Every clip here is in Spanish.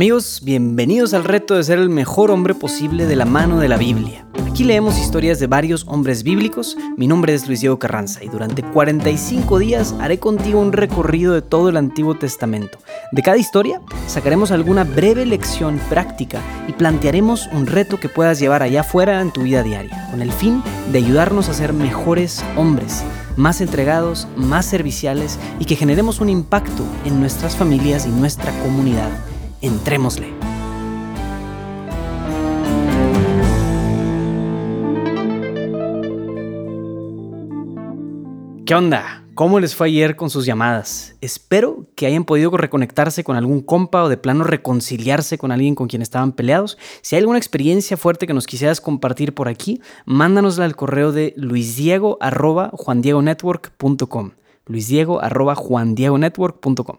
Amigos, bienvenidos al reto de ser el mejor hombre posible de la mano de la Biblia. Aquí leemos historias de varios hombres bíblicos. Mi nombre es Luis Diego Carranza y durante 45 días haré contigo un recorrido de todo el Antiguo Testamento. De cada historia sacaremos alguna breve lección práctica y plantearemos un reto que puedas llevar allá afuera en tu vida diaria, con el fin de ayudarnos a ser mejores hombres, más entregados, más serviciales y que generemos un impacto en nuestras familias y nuestra comunidad. Entrémosle. ¿Qué onda? ¿Cómo les fue ayer con sus llamadas? Espero que hayan podido reconectarse con algún compa o de plano reconciliarse con alguien con quien estaban peleados. Si hay alguna experiencia fuerte que nos quisieras compartir por aquí, mándanosla al correo de luisdiego.juandiegonetwork.com luisdiego.juandiegonetwork.com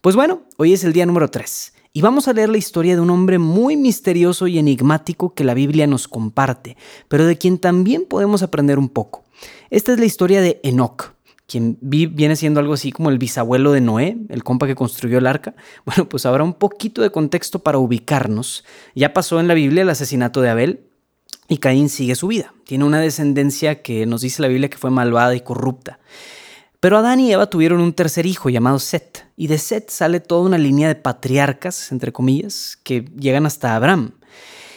Pues bueno, hoy es el día número 3 y vamos a leer la historia de un hombre muy misterioso y enigmático que la Biblia nos comparte, pero de quien también podemos aprender un poco. Esta es la historia de Enoch, quien viene siendo algo así como el bisabuelo de Noé, el compa que construyó el arca. Bueno, pues habrá un poquito de contexto para ubicarnos. Ya pasó en la Biblia el asesinato de Abel, y Caín sigue su vida. Tiene una descendencia que nos dice la Biblia que fue malvada y corrupta. Pero Adán y Eva tuvieron un tercer hijo llamado Set, y de Set sale toda una línea de patriarcas, entre comillas, que llegan hasta Abraham.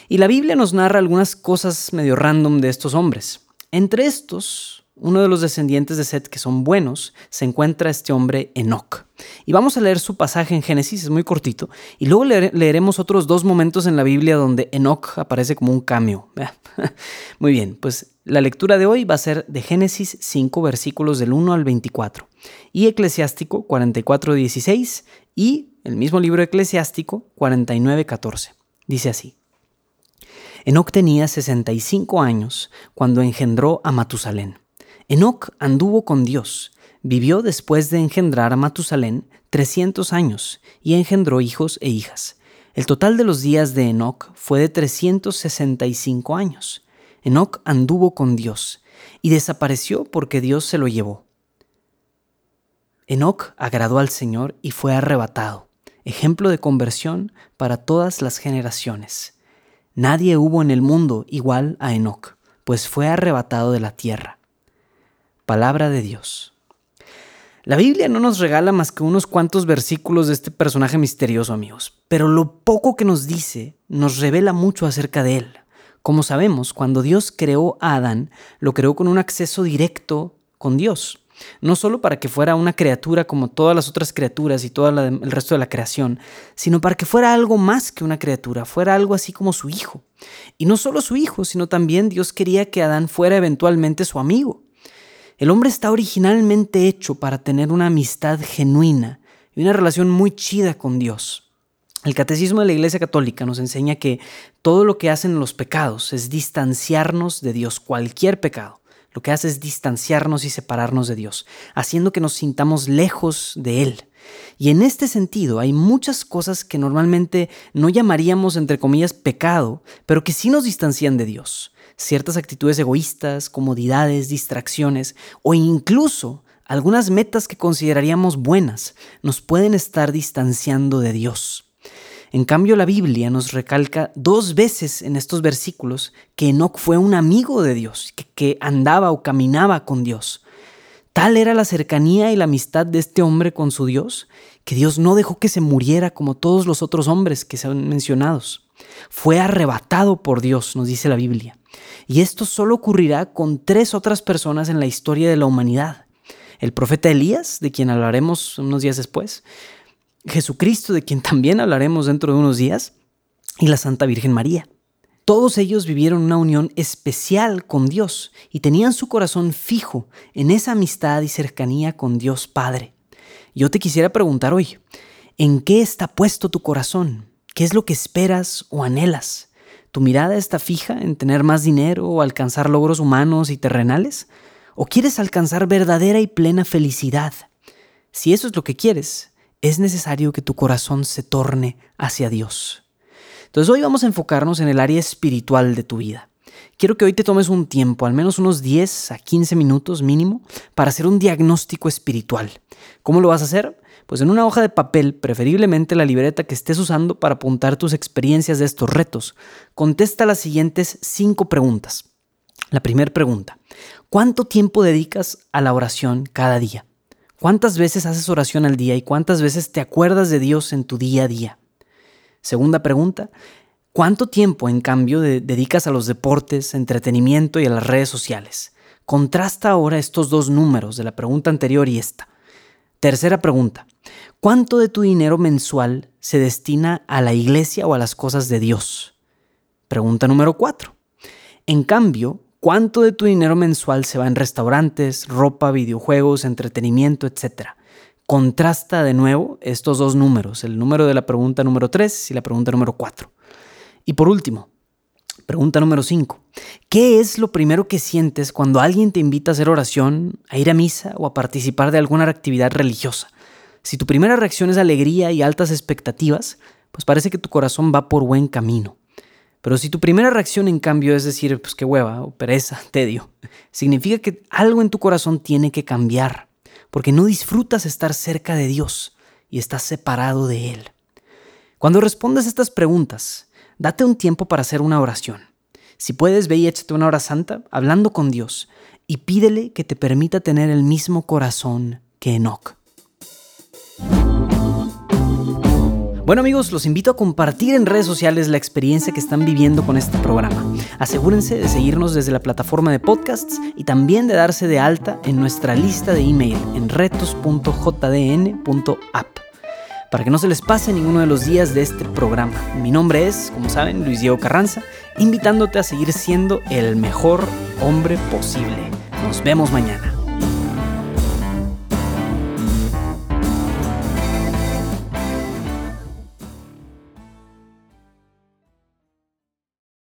Y la Biblia nos narra algunas cosas medio random de estos hombres. Entre estos, uno de los descendientes de Set que son buenos, se encuentra este hombre Enoch. Y vamos a leer su pasaje en Génesis, es muy cortito, y luego leeremos otros dos momentos en la Biblia donde Enoch aparece como un cameo. muy bien, pues la lectura de hoy va a ser de Génesis 5 versículos del 1 al 24 y Eclesiástico 44 16 y el mismo libro Eclesiástico 49 14. Dice así. Enoc tenía 65 años cuando engendró a Matusalén. Enoc anduvo con Dios, vivió después de engendrar a Matusalén 300 años y engendró hijos e hijas. El total de los días de Enoc fue de 365 años. Enoc anduvo con Dios y desapareció porque Dios se lo llevó. Enoc agradó al Señor y fue arrebatado, ejemplo de conversión para todas las generaciones. Nadie hubo en el mundo igual a Enoc, pues fue arrebatado de la tierra. Palabra de Dios. La Biblia no nos regala más que unos cuantos versículos de este personaje misterioso, amigos, pero lo poco que nos dice nos revela mucho acerca de él. Como sabemos, cuando Dios creó a Adán, lo creó con un acceso directo con Dios. No solo para que fuera una criatura como todas las otras criaturas y todo el resto de la creación, sino para que fuera algo más que una criatura, fuera algo así como su hijo. Y no solo su hijo, sino también Dios quería que Adán fuera eventualmente su amigo. El hombre está originalmente hecho para tener una amistad genuina y una relación muy chida con Dios. El catecismo de la Iglesia Católica nos enseña que todo lo que hacen los pecados es distanciarnos de Dios, cualquier pecado. Lo que hace es distanciarnos y separarnos de Dios, haciendo que nos sintamos lejos de Él. Y en este sentido hay muchas cosas que normalmente no llamaríamos, entre comillas, pecado, pero que sí nos distancian de Dios. Ciertas actitudes egoístas, comodidades, distracciones o incluso algunas metas que consideraríamos buenas nos pueden estar distanciando de Dios. En cambio, la Biblia nos recalca dos veces en estos versículos que Enoch fue un amigo de Dios, que, andaba o caminaba con Dios. Tal era la cercanía y la amistad de este hombre con su Dios, que Dios no dejó que se muriera como todos los otros hombres que se han mencionados. Fue arrebatado por Dios, nos dice la Biblia. Y esto solo ocurrirá con tres otras personas en la historia de la humanidad. El profeta Elías, de quien hablaremos unos días después, Jesucristo, de quien también hablaremos dentro de unos días, y la Santa Virgen María. Todos ellos vivieron una unión especial con Dios y tenían su corazón fijo en esa amistad y cercanía con Dios Padre. Yo te quisiera preguntar hoy, ¿en qué está puesto tu corazón? ¿Qué es lo que esperas o anhelas? ¿Tu mirada está fija en tener más dinero o alcanzar logros humanos y terrenales? ¿O quieres alcanzar verdadera y plena felicidad? Si eso es lo que quieres, es necesario que tu corazón se torne hacia Dios. Entonces hoy vamos a enfocarnos en el área espiritual de tu vida. quiero que hoy te tomes un tiempo, al menos unos 10 a 15 minutos mínimo, para hacer un diagnóstico espiritual. ¿Cómo lo vas a hacer? Pues en una hoja de papel, preferiblemente la libreta que estés usando para apuntar tus experiencias de estos retos, contesta las siguientes cinco preguntas. La primera pregunta, ¿cuánto tiempo dedicas a la oración cada día? ¿Cuántas veces haces oración al día y cuántas veces te acuerdas de Dios en tu día a día? Segunda pregunta, ¿cuánto tiempo en cambio dedicas a los deportes, entretenimiento y a las redes sociales? Contrasta ahora estos dos números de la pregunta anterior y esta. Tercera pregunta, ¿cuánto de tu dinero mensual se destina a la iglesia o a las cosas de Dios? Pregunta número cuatro. En cambio, ¿cuánto de tu dinero mensual se va en restaurantes, ropa, videojuegos, entretenimiento, etcétera? Contrasta de nuevo estos dos números, el número de la pregunta número 3 y la pregunta número 4. Y por último, Pregunta número 5. ¿Qué es lo primero que sientes cuando alguien te invita a hacer oración, a ir a misa o a participar de alguna actividad religiosa? Si tu primera reacción es alegría y altas expectativas, pues parece que tu corazón va por buen camino. Pero si tu primera reacción en cambio es decir, pues qué hueva, o pereza, tedio, significa que algo en tu corazón tiene que cambiar, porque no disfrutas estar cerca de Dios y estás separado de Él. Cuando respondas estas preguntas, date un tiempo para hacer una oración. Si puedes, ve y échate una hora santa hablando con Dios y pídele que te permita tener el mismo corazón que Enoch. Bueno amigos, los invito a compartir en redes sociales la experiencia que están viviendo con este programa. Asegúrense de seguirnos desde la plataforma de podcasts y también de darse de alta en nuestra lista de email en retos.jdn.app para que no se les pase ninguno de los días de este programa. Mi nombre es, como saben, Luis Diego Carranza, invitándote a seguir siendo el mejor hombre posible. Nos vemos mañana.